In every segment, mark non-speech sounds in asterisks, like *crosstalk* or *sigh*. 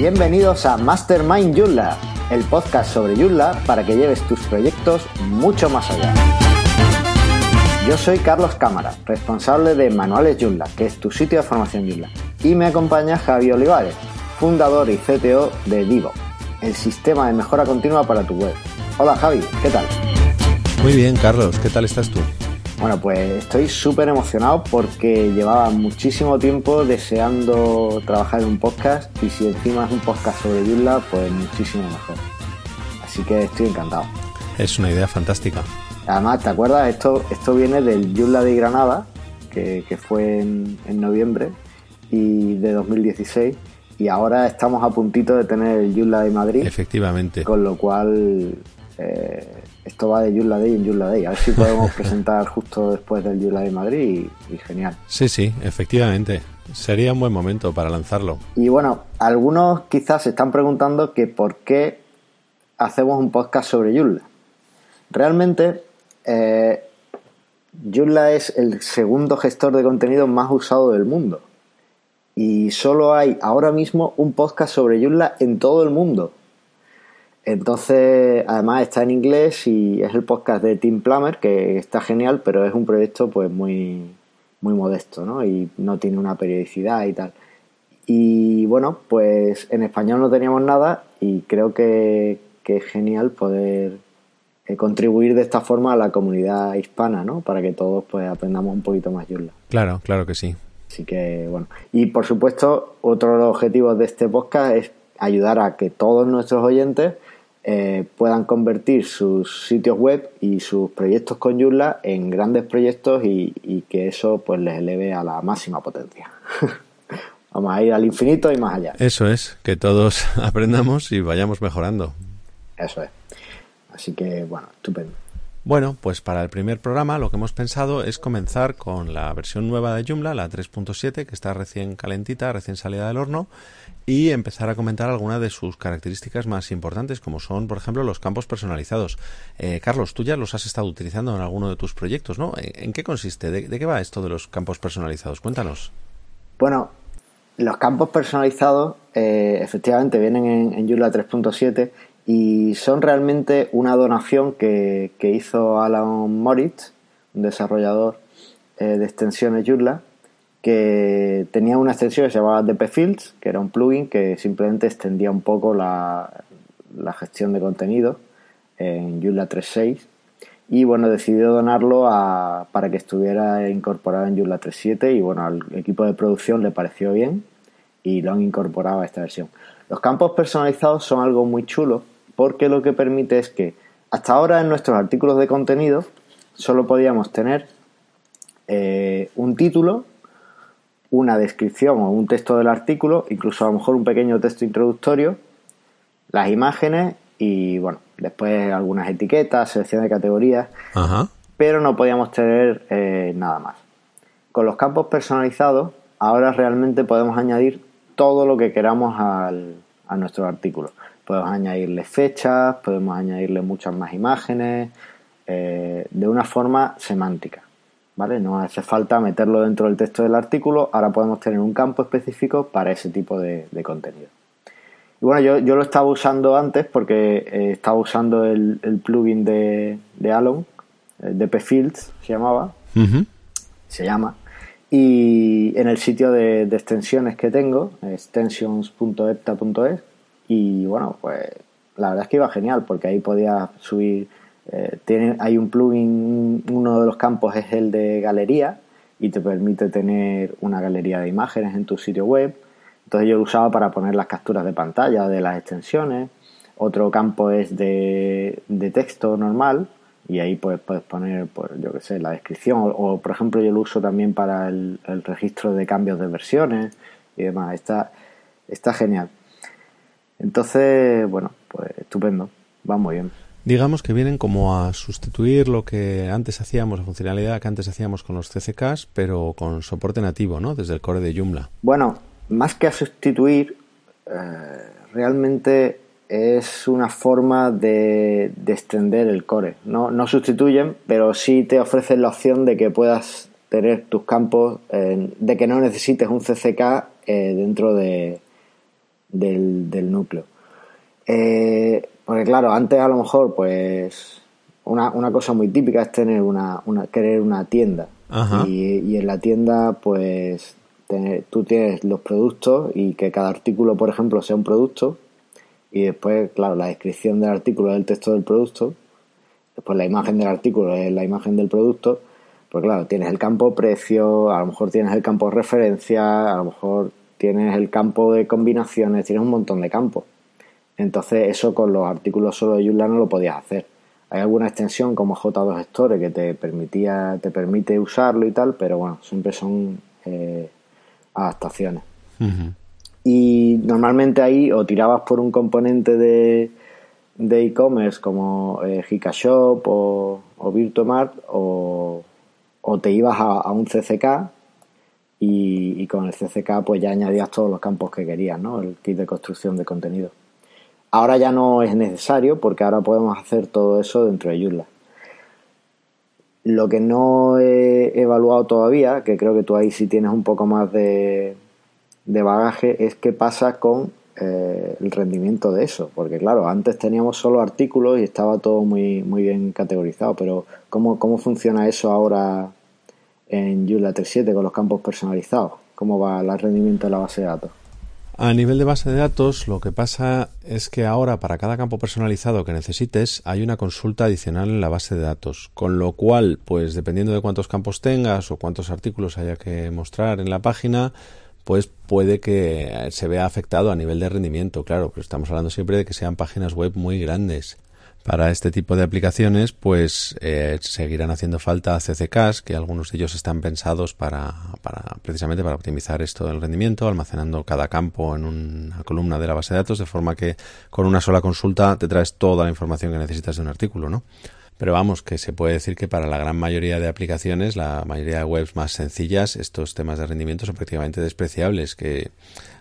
Bienvenidos a Mastermind Joomla, el podcast sobre Joomla para que lleves tus proyectos mucho más allá. Yo soy Carlos Cámara, responsable de Manuales Joomla, que es tu sitio de formación Joomla, y me acompaña Javi Olivares, fundador y CTO de Divo, el sistema de mejora continua para tu web. Hola Javi, ¿qué tal? Muy bien, Carlos, ¿qué tal estás tú? Bueno, pues estoy súper emocionado porque llevaba muchísimo tiempo deseando trabajar en un podcast y si encima es un podcast sobre Joomla, pues muchísimo mejor. Así que estoy encantado. Es una idea fantástica. Además, ¿te acuerdas? Esto, esto viene del Joomla de Granada, que, fue en, noviembre y de 2016 y ahora estamos a puntito de tener el Joomla de Madrid. Efectivamente. Con lo cual eh, esto va de Joomla Day en Joomla Day. A ver si podemos *laughs* presentar justo después del Joomla Day Madrid y, genial. Sí, sí, efectivamente. Sería un buen momento para lanzarlo. Y bueno, algunos quizás se están preguntando que por qué hacemos un podcast sobre Joomla. Realmente, eh, Joomla es el segundo gestor de contenido más usado del mundo. Y solo hay ahora mismo un podcast sobre Joomla en todo el mundo. Entonces, además está en inglés y es el podcast de Tim Plummer, que está genial, pero es un proyecto pues muy, muy modesto, ¿no? Y no tiene una periodicidad y tal. Y bueno, pues en español no teníamos nada y creo que, es genial poder eh, contribuir de esta forma a la comunidad hispana, ¿no? Para que todos pues aprendamos un poquito más Joomla. Claro, claro que sí. Así que bueno. Y por supuesto, otro de los objetivos de este podcast es ayudar a que todos nuestros oyentes eh, puedan convertir sus sitios web y sus proyectos con Joomla en grandes proyectos y, que eso pues les eleve a la máxima potencia. *laughs* Vamos a ir al infinito y más allá. Eso es, que todos *laughs* aprendamos y vayamos mejorando. Eso es. Así que bueno, estupendo. Bueno, pues para el primer programa lo que hemos pensado es comenzar con la versión nueva de Joomla, la 3.7, que está recién calentita, recién salida del horno, y empezar a comentar algunas de sus características más importantes, como son, por ejemplo, los campos personalizados. Eh, Carlos, tú ya los has estado utilizando en alguno de tus proyectos, ¿no? ¿En qué consiste? ¿De, qué va esto de los campos personalizados? Cuéntanos. Bueno, los campos personalizados eh, efectivamente vienen en, en Joomla 3.7 y son realmente una donación que, hizo Alan Moritz, un desarrollador eh, de extensiones Joomla, que tenía una extensión que se llamaba DP Fields, que era un plugin que simplemente extendía un poco la, gestión de contenido en Joomla 3.6 y bueno, decidió donarlo para que estuviera incorporado en Joomla 3.7 y bueno, al equipo de producción le pareció bien y lo han incorporado a esta versión. Los campos personalizados son algo muy chulo porque lo que permite es que hasta ahora en nuestros artículos de contenido solo podíamos tener eh, un título, una descripción o un texto del artículo, incluso a lo mejor un pequeño texto introductorio, las imágenes y bueno, después algunas etiquetas, selección de categorías, pero no podíamos tener eh, nada más. Con los campos personalizados, ahora realmente podemos añadir todo lo que queramos al, a nuestro artículo. Podemos añadirle fechas, podemos añadirle muchas más imágenes, eh, de una forma semántica. ¿Vale? No hace falta meterlo dentro del texto del artículo, ahora podemos tener un campo específico para ese tipo de, contenido. Y bueno, yo, yo, lo estaba usando antes porque eh, estaba usando el, plugin de, de Alon, el DP Fields se llamaba, se llama, y en el sitio de, extensiones que tengo, extensions.epta.es, y bueno, pues la verdad es que iba genial porque ahí podía subir, eh, tiene, hay un plugin, uno de los campos es el de galería y te permite tener una galería de imágenes en tu sitio web. Entonces yo lo usaba para poner las capturas de pantalla de las extensiones. Otro campo es de, de texto normal, y ahí pues puedes poner, pues, yo qué sé, la descripción o, por ejemplo yo lo uso también para el, registro de cambios de versiones y demás. Está, está genial. Entonces, bueno, pues estupendo, va muy bien. Digamos que vienen como a sustituir lo que antes hacíamos, la funcionalidad que antes hacíamos con los CCKs, pero con soporte nativo, ¿no? Desde el core de Joomla. Bueno, más que a sustituir, eh, realmente es una forma de, extender el core. No, no, sustituyen, pero sí te ofrecen la opción de que puedas tener tus campos, de que no necesites un CCK eh, dentro de, del, núcleo. Eh, porque claro, antes a lo mejor, pues, una, una cosa muy típica es tener una, una querer una tienda. Y, en la tienda, pues, tú tienes los productos y que cada artículo, por ejemplo, sea un producto. Y después, claro, la descripción del artículo es el texto del producto. Después la imagen del artículo es la imagen del producto. Pues claro, tienes el campo precio, a lo mejor tienes el campo referencia, a lo mejor tienes el campo de combinaciones, tienes un montón de campos. Entonces eso con los artículos solo de Joomla no lo podías hacer. Hay alguna extensión como J2 Store que te permitía, te permite usarlo y tal, pero bueno, siempre son eh, adaptaciones. Y normalmente ahí o tirabas por un componente de e-commerce como eh, Hikashop o, o Virtuemart o, o te ibas a un CCK y, con el CCK pues ya añadías todos los campos que querías, ¿no? El kit de construcción de contenido. Ahora ya no es necesario porque ahora podemos hacer todo eso dentro de Joomla. Lo que no he evaluado todavía, que creo que tú ahí sí tienes un poco más de, bagaje, es qué pasa con eh, el rendimiento de eso. Porque claro, antes teníamos solo artículos y estaba todo muy, muy bien categorizado, pero ¿cómo, cómo funciona eso ahora en Joomla 3.7 con los campos personalizados? ¿Cómo va el rendimiento de la base de datos? A nivel de base de datos, lo que pasa es que ahora para cada campo personalizado que necesites hay una consulta adicional en la base de datos, con lo cual, pues dependiendo de cuántos campos tengas o cuántos artículos haya que mostrar en la página, pues puede que se vea afectado a nivel de rendimiento, claro, pero estamos hablando siempre de que sean páginas web muy grandes. Para este tipo de aplicaciones, pues eh, seguirán haciendo falta CCKs, que algunos de ellos están pensados para, para precisamente para optimizar esto del rendimiento, almacenando cada campo en una columna de la base de datos, de forma que con una sola consulta te traes toda la información que necesitas de un artículo, ¿no? Pero vamos, que se puede decir que para la gran mayoría de aplicaciones, la mayoría de webs más sencillas, estos temas de rendimiento son prácticamente despreciables, que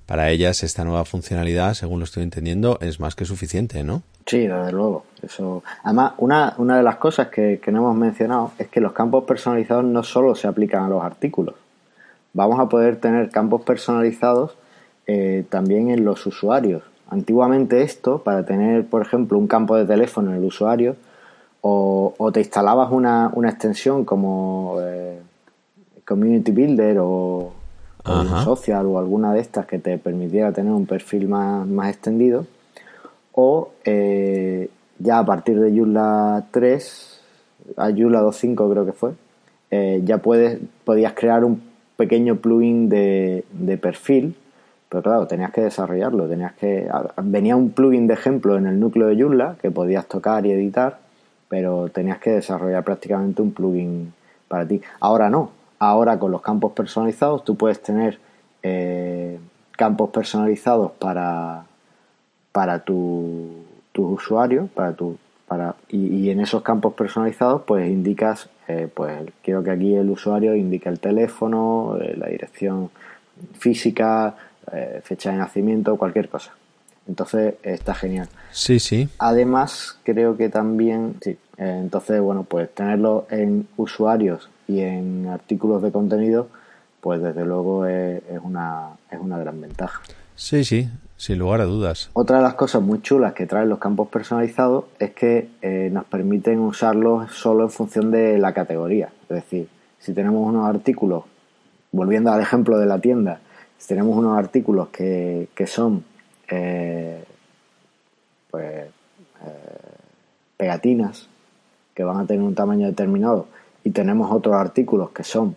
para ellas esta nueva funcionalidad, según lo estoy entendiendo, es más que suficiente, ¿no? Sí, desde luego. Eso. Además, una, una de las cosas que, no hemos mencionado es que los campos personalizados no solo se aplican a los artículos. Vamos a poder tener campos personalizados eh, también en los usuarios. Antiguamente esto, para tener, por ejemplo, un campo de teléfono en el usuario, o, te instalabas una, una extensión como eh, Community Builder o, o social o alguna de estas que te permitiera tener un perfil más, más extendido. O eh, ya a partir de Joomla 3, a Joomla 2.5 creo que fue, eh, ya puedes, podías crear un pequeño plugin de, de, perfil, pero claro, tenías que desarrollarlo, tenías que... Venía un plugin de ejemplo en el núcleo de Joomla que podías tocar y editar, pero tenías que desarrollar prácticamente un plugin para ti. Ahora no, Ahora con los campos personalizados tú puedes tener eh, campos personalizados para, para tu, usuario, para tu, para, y, en esos campos personalizados pues indicas, eh, pues quiero que aquí el usuario indique el teléfono, eh, la dirección física, fecha de nacimiento, cualquier cosa. Entonces está genial. Sí, sí. Además, creo que también, sí, entonces, bueno, pues tenerlo en usuarios y en artículos de contenido, pues desde luego es, una, es una gran ventaja. Sí, sí, sin lugar a dudas. Otra de las cosas muy chulas que traen los campos personalizados es que eh, nos permiten usarlos solo en función de la categoría. Es decir, si tenemos unos artículos, volviendo al ejemplo de la tienda, si tenemos unos artículos que, que son eh, pues eh, pegatinas que van a tener un tamaño determinado y tenemos otros artículos que son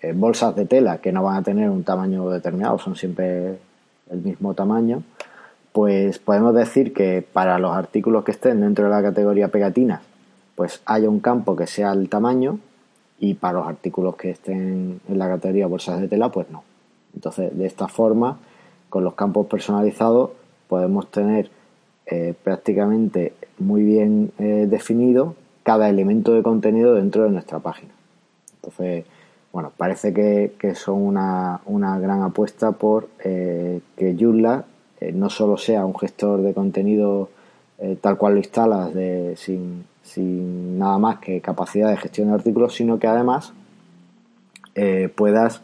eh, bolsas de tela que no van a tener un tamaño determinado, son siempre el mismo tamaño, pues podemos decir que para los artículos que estén dentro de la categoría pegatinas, pues haya un campo que sea el tamaño y para los artículos que estén en la categoría bolsas de tela, pues no. Entonces, de esta forma, con los campos personalizados podemos tener eh, prácticamente muy bien eh, definido cada elemento de contenido dentro de nuestra página. Entonces, bueno, parece que, son una, gran apuesta por eh, que Joomla eh, no solo sea un gestor de contenido eh, tal cual lo instalas sin, sin, nada más que capacidad de gestión de artículos, sino que además puedas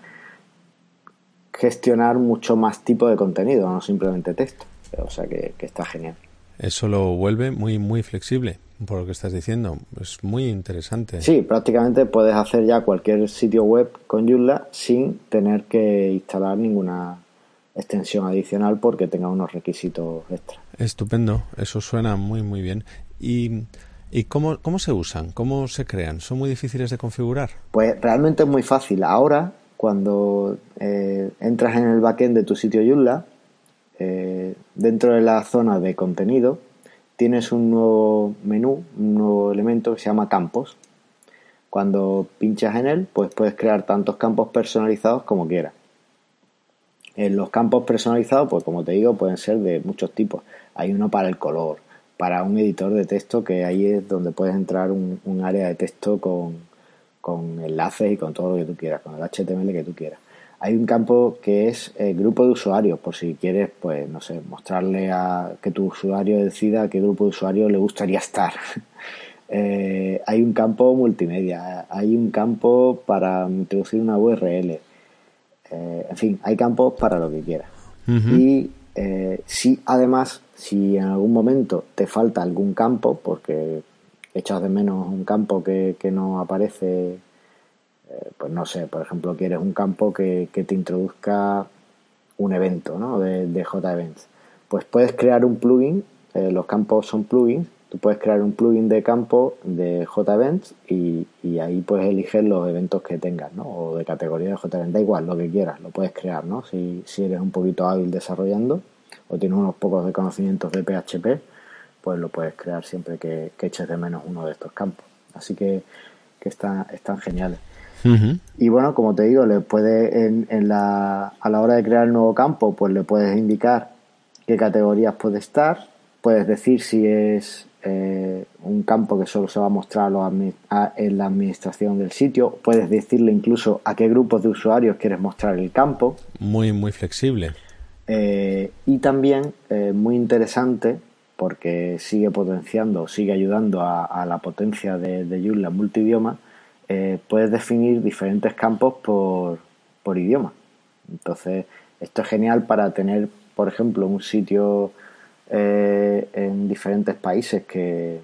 gestionar mucho más tipo de contenido, no simplemente texto. O sea que, está genial. Eso lo vuelve muy, muy flexible, por lo que estás diciendo. Es muy interesante. Sí, prácticamente puedes hacer ya cualquier sitio web con Joomla sin tener que instalar ninguna extensión adicional porque tenga unos requisitos extra. Estupendo, eso suena muy, muy bien. ¿Y, y cómo, cómo se usan? ¿Cómo se crean? ¿Son muy difíciles de configurar? Pues realmente es muy fácil. Ahora, cuando eh, entras en el backend de tu sitio Joomla, eh, dentro de la zona de contenido tienes un nuevo menú, un nuevo elemento que se llama campos. Cuando pinchas en él, pues puedes crear tantos campos personalizados como quieras. En los campos personalizados, pues como te digo, pueden ser de muchos tipos. Hay uno para el color, para un editor de texto, que ahí es donde puedes entrar un, área de texto con, con enlaces y con todo lo que tú quieras, con el HTML que tú quieras hay un campo que es el grupo de usuarios, por si quieres, pues, no sé, mostrarle a que tu usuario decida a qué grupo de usuarios le gustaría estar. *laughs* Eh, hay un campo multimedia, hay un campo para introducir una URL. Eh, en fin, hay campos para lo que quieras. Y eh, si además, si en algún momento te falta algún campo, porque echas de menos un campo que, que no aparece eh, pues no sé, por ejemplo, quieres un campo que, te introduzca un evento ¿no? de, de JEvents. Pues puedes crear un plugin, eh, los campos son plugins, tú puedes crear un plugin de campo de JEvents y, y ahí puedes elegir los eventos que tengas, ¿no? O de categoría de JEvents, da igual, lo que quieras, lo puedes crear, ¿no? Si, si eres un poquito hábil desarrollando o tienes unos pocos de conocimientos de PHP, pues lo puedes crear siempre que, eches de menos uno de estos campos. Así que, que están, están geniales. Y bueno, como te digo, le puede en, la, a la hora de crear el nuevo campo, pues le puedes indicar qué categorías puede estar, puedes decir si es eh, un campo que solo se va a mostrar en la administración del sitio, puedes decirle incluso a qué grupos de usuarios quieres mostrar el campo. Muy, muy flexible. Eh, y también eh, muy interesante porque sigue potenciando, sigue ayudando a, la potencia de, de Joomla multidioma eh, puedes definir diferentes campos por, idioma. Entonces, esto es genial para tener, por ejemplo, un sitio eh, en diferentes países que,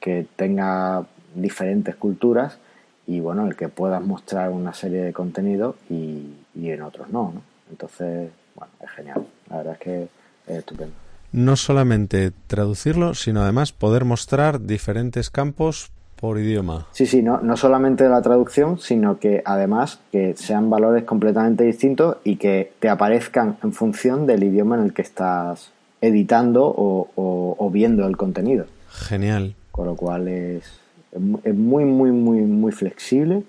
que tenga diferentes culturas y bueno, el que puedas mostrar una serie de contenidos y, en otros no, no, Entonces, bueno, es genial. La verdad es que es estupendo. No solamente traducirlo, sino además poder mostrar diferentes campos por idioma. Sí, sí, no, no solamente la traducción, sino que además que sean valores completamente distintos y que te aparezcan en función del idioma en el que estás editando o, viendo el contenido. Genial. Con lo cual es, es muy, muy, muy, muy flexible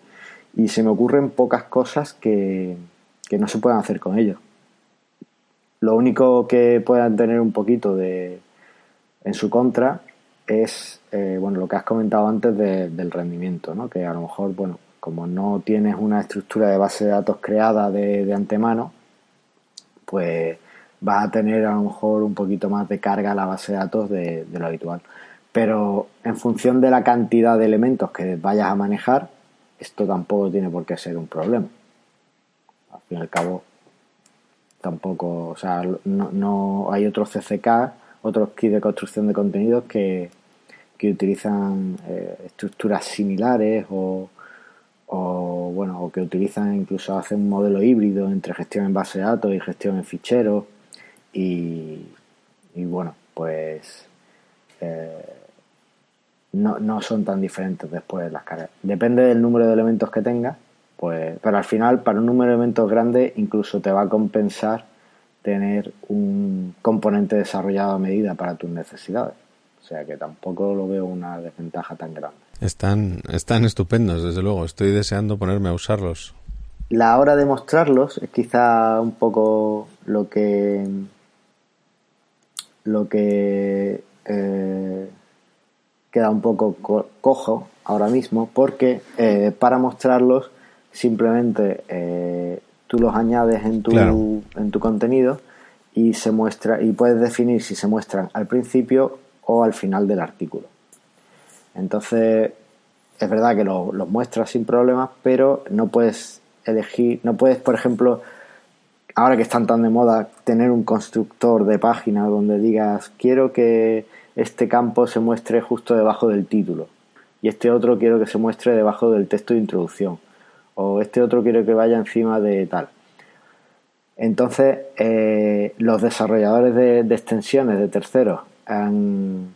y se me ocurren pocas cosas que, que no se puedan hacer con ello. Lo único que puedan tener un poquito de en su contra es eh, bueno lo que has comentado antes del rendimiento, ¿no? que a lo mejor, bueno, como no tienes una estructura de base de datos creada de, antemano, pues vas a tener a lo mejor un poquito más de carga a la base de datos de, lo habitual. Pero en función de la cantidad de elementos que vayas a manejar, esto tampoco tiene por qué ser un problema. Al fin y al cabo, tampoco, o sea, no, no hay otros CCK otros kits de construcción de contenidos que, utilizan eh, estructuras similares o, bueno o que utilizan incluso hacen un modelo híbrido entre gestión en base de datos y gestión en ficheros. Y, bueno pues eh, no, no, son tan diferentes después las cargas depende del número de elementos que tengas pues pero al final para un número de elementos grande incluso te va a compensar tener un componente desarrollado a medida para tus necesidades. O sea que tampoco lo veo una desventaja tan grande. Están, están estupendos, desde luego. Estoy deseando ponerme a usarlos. La hora de mostrarlos es quizá un poco lo que lo que eh, queda un poco cojo ahora mismo porque eh, para mostrarlos simplemente eh, tú los añades en tu, en tu contenido y se muestra y puedes definir si se muestran al principio o al final del artículo. Entonces, es verdad que los lo muestras sin problemas, pero no puedes elegir, no puedes, por ejemplo, ahora que están tan de moda, tener un constructor de página donde digas, quiero que este campo se muestre justo debajo del título y este otro quiero que se muestre debajo del texto de introducción o este otro quiero que vaya encima de tal. Entonces, eh, los desarrolladores de, extensiones de terceros han,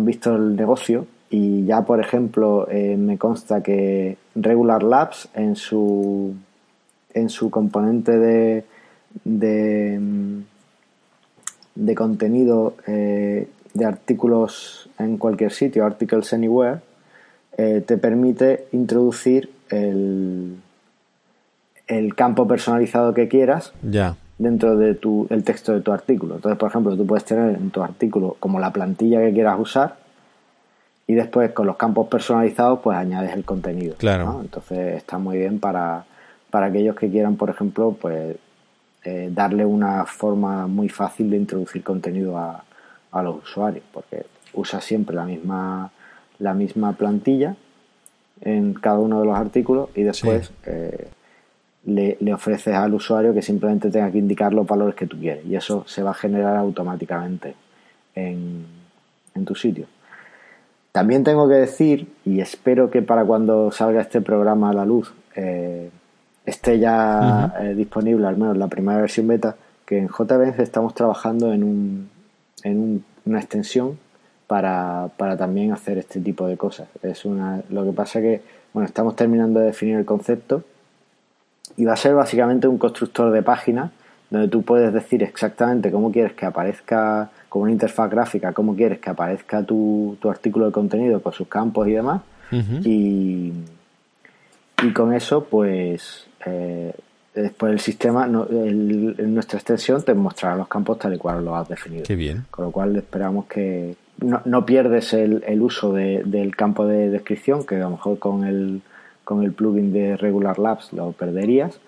visto el negocio y ya, por ejemplo, eh, me consta que Regular Labs en su, en su componente de, de, de contenido eh, de artículos en cualquier sitio, Articles Anywhere, te permite introducir el, el campo personalizado que quieras ya. dentro de tu, el texto de tu artículo. Entonces, por ejemplo, tú puedes tener en tu artículo como la plantilla que quieras usar y después con los campos personalizados pues añades el contenido. Claro. Entonces está muy bien para, para aquellos que quieran, por ejemplo, pues eh, darle una forma muy fácil de introducir contenido a, a los usuarios, porque usa siempre la misma, la misma plantilla en cada uno de los artículos y después eh, le, ofreces al usuario que simplemente tenga que indicar los valores que tú quieres y eso se va a generar automáticamente en, tu sitio. También tengo que decir, y espero que para cuando salga este programa a la luz eh, esté ya eh, disponible, al menos la primera versión beta, que en JBenz estamos trabajando en, un, en una extensión para, para, también hacer este tipo de cosas. Es una, lo que pasa que, bueno, estamos terminando de definir el concepto y va a ser básicamente un constructor de páginas donde tú puedes decir exactamente cómo quieres que aparezca, como una interfaz gráfica, cómo quieres que aparezca tu, artículo de contenido con sus campos y demás. y, y, con eso, pues, eh, después el sistema, en nuestra extensión, te mostrará los campos tal y cual lo has definido. Qué bien. Con lo cual esperamos que no, no pierdes el, el uso del campo de descripción, que a lo mejor con el con el plugin de Regular Labs lo perderías,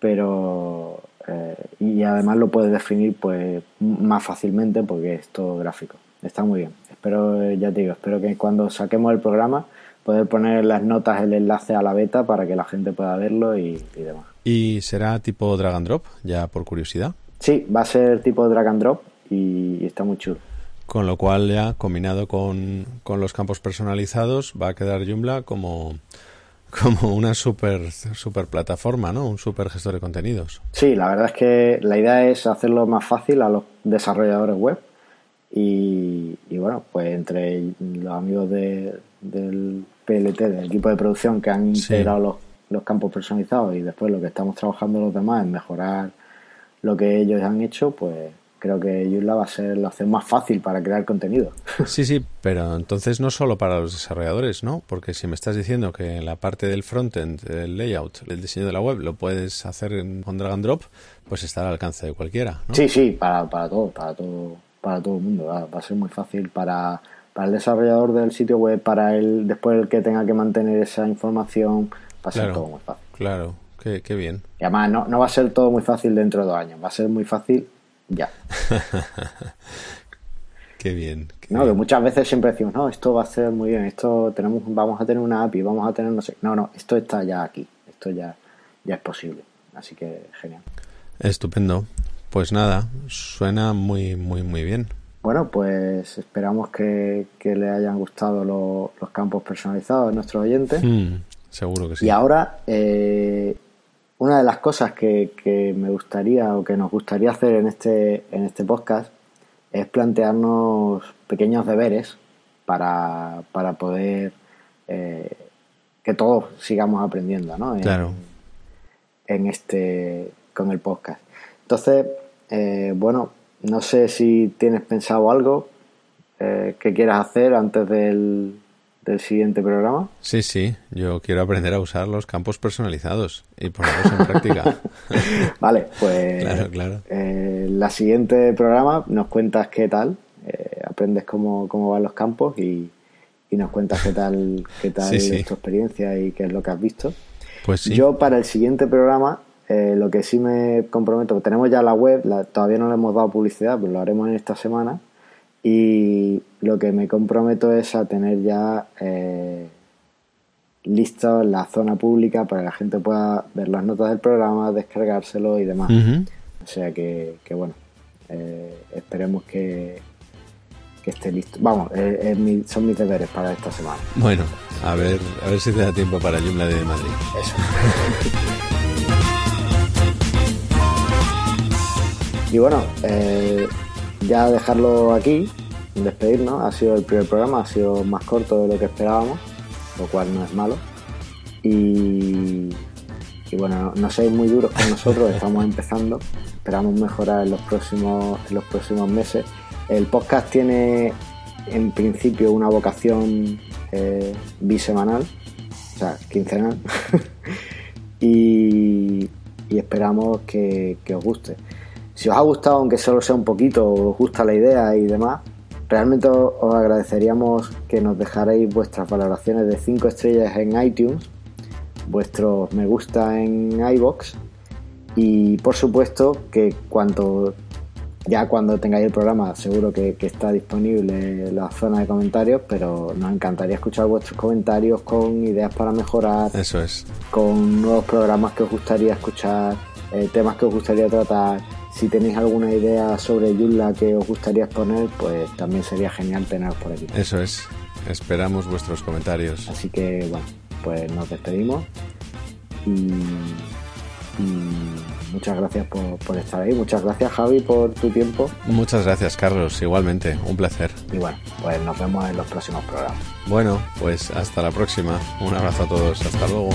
pero eh, y además lo puedes definir pues más fácilmente porque es todo gráfico. Está muy bien. Espero, ya te digo, espero que cuando saquemos el programa poder poner las notas el enlace a la beta para que la gente pueda verlo y, demás. ¿Y será tipo drag and drop, ya por curiosidad? Sí, va a ser tipo drag and drop y, está muy chulo. Con lo cual ya combinado con, con los campos personalizados va a quedar Joomla como como una super, super plataforma, ¿no? Un super gestor de contenidos. Sí, la verdad es que la idea es hacerlo más fácil a los desarrolladores web y, bueno, pues entre los amigos de, del PLT, del equipo de producción que han integrado los, los campos personalizados y después lo que estamos trabajando los demás es mejorar lo que ellos han hecho, pues creo que Joomla va a ser la opción más fácil para crear contenido. *laughs* Sí, sí, pero entonces no solo para los desarrolladores, ¿no? Porque si me estás diciendo que en la parte del frontend, el layout, el diseño de la web, lo puedes hacer con drag and drop, pues está al alcance de cualquiera, ¿no? Sí, sí, para, para todo, para todo, para todo el mundo. Va, a ser muy fácil para, para el desarrollador del sitio web, para el después el que tenga que mantener esa información, va a ser todo muy fácil. Claro, qué, qué bien. Y además no, no va a ser todo muy fácil dentro de dos años, va a ser muy fácil ya. *laughs* qué bien. no, que muchas veces siempre decimos, no, esto va a ser muy bien, esto tenemos, vamos a tener una API, vamos a tener no sé. No, no, esto está ya aquí, esto ya, ya es posible. Así que genial. Estupendo. Pues nada, suena muy, muy, muy bien. Bueno, pues esperamos que, que le hayan gustado los campos personalizados a nuestros oyentes. Hmm, seguro que sí. Y ahora eh, una de las cosas que, me gustaría o que nos gustaría hacer en este, en este podcast es plantearnos pequeños deberes para, para poder eh, que todos sigamos aprendiendo ¿no? en, claro. en este con el podcast. Entonces, eh, bueno, no sé si tienes pensado algo eh, que quieras hacer antes del, del siguiente programa? Sí, sí, yo quiero aprender a usar los campos personalizados y ponerlos en práctica. *laughs* vale, pues claro, claro. Eh, la siguiente programa nos cuentas qué tal, eh, aprendes cómo, cómo van los campos y, y nos cuentas qué tal, qué tal es tu experiencia y qué es lo que has visto. Pues sí. Yo para el siguiente programa eh, lo que sí me comprometo, tenemos ya la web, todavía no le hemos dado publicidad, pero lo haremos en esta semana y lo que me comprometo es a tener ya eh, listo la zona pública para que la gente pueda ver las notas del programa, descargárselo y demás. O sea que, bueno, eh, esperemos que, que esté listo. Vamos, eh, son mis deberes para esta semana. Bueno, a ver, a ver si te da tiempo para Joomla de Madrid. Eso. *laughs* y bueno, eh, ya dejarlo aquí, despedirnos. Ha sido el primer programa, ha sido más corto de lo que esperábamos, lo cual no es malo. Y, bueno, no, seáis muy duros con nosotros, estamos *laughs* empezando. Esperamos mejorar en los próximos, en los próximos meses. El podcast tiene en principio una vocación eh, bisemanal, o sea, quincenal. *laughs* y, esperamos que, que os guste. Si os ha gustado, aunque solo sea un poquito, os gusta la idea y demás, realmente os agradeceríamos que nos dejarais vuestras valoraciones de 5 estrellas en iTunes, vuestros me gusta en iBox y por supuesto que cuando ya cuando tengáis el programa seguro que, está disponible la zona de comentarios, pero nos encantaría escuchar vuestros comentarios con ideas para mejorar. Eso es. Con nuevos programas que os gustaría escuchar, eh, temas que os gustaría tratar si tenéis alguna idea sobre Joomla que os gustaría exponer, pues también sería genial teneros por aquí. Eso es. Esperamos vuestros comentarios. Así que, bueno, pues nos despedimos y, muchas gracias por, por, estar ahí. Muchas gracias, Javi, por tu tiempo. Muchas gracias, Carlos. Igualmente, un placer. Y bueno, pues nos vemos en los próximos programas. Bueno, pues hasta la próxima. Un abrazo a todos. Hasta luego.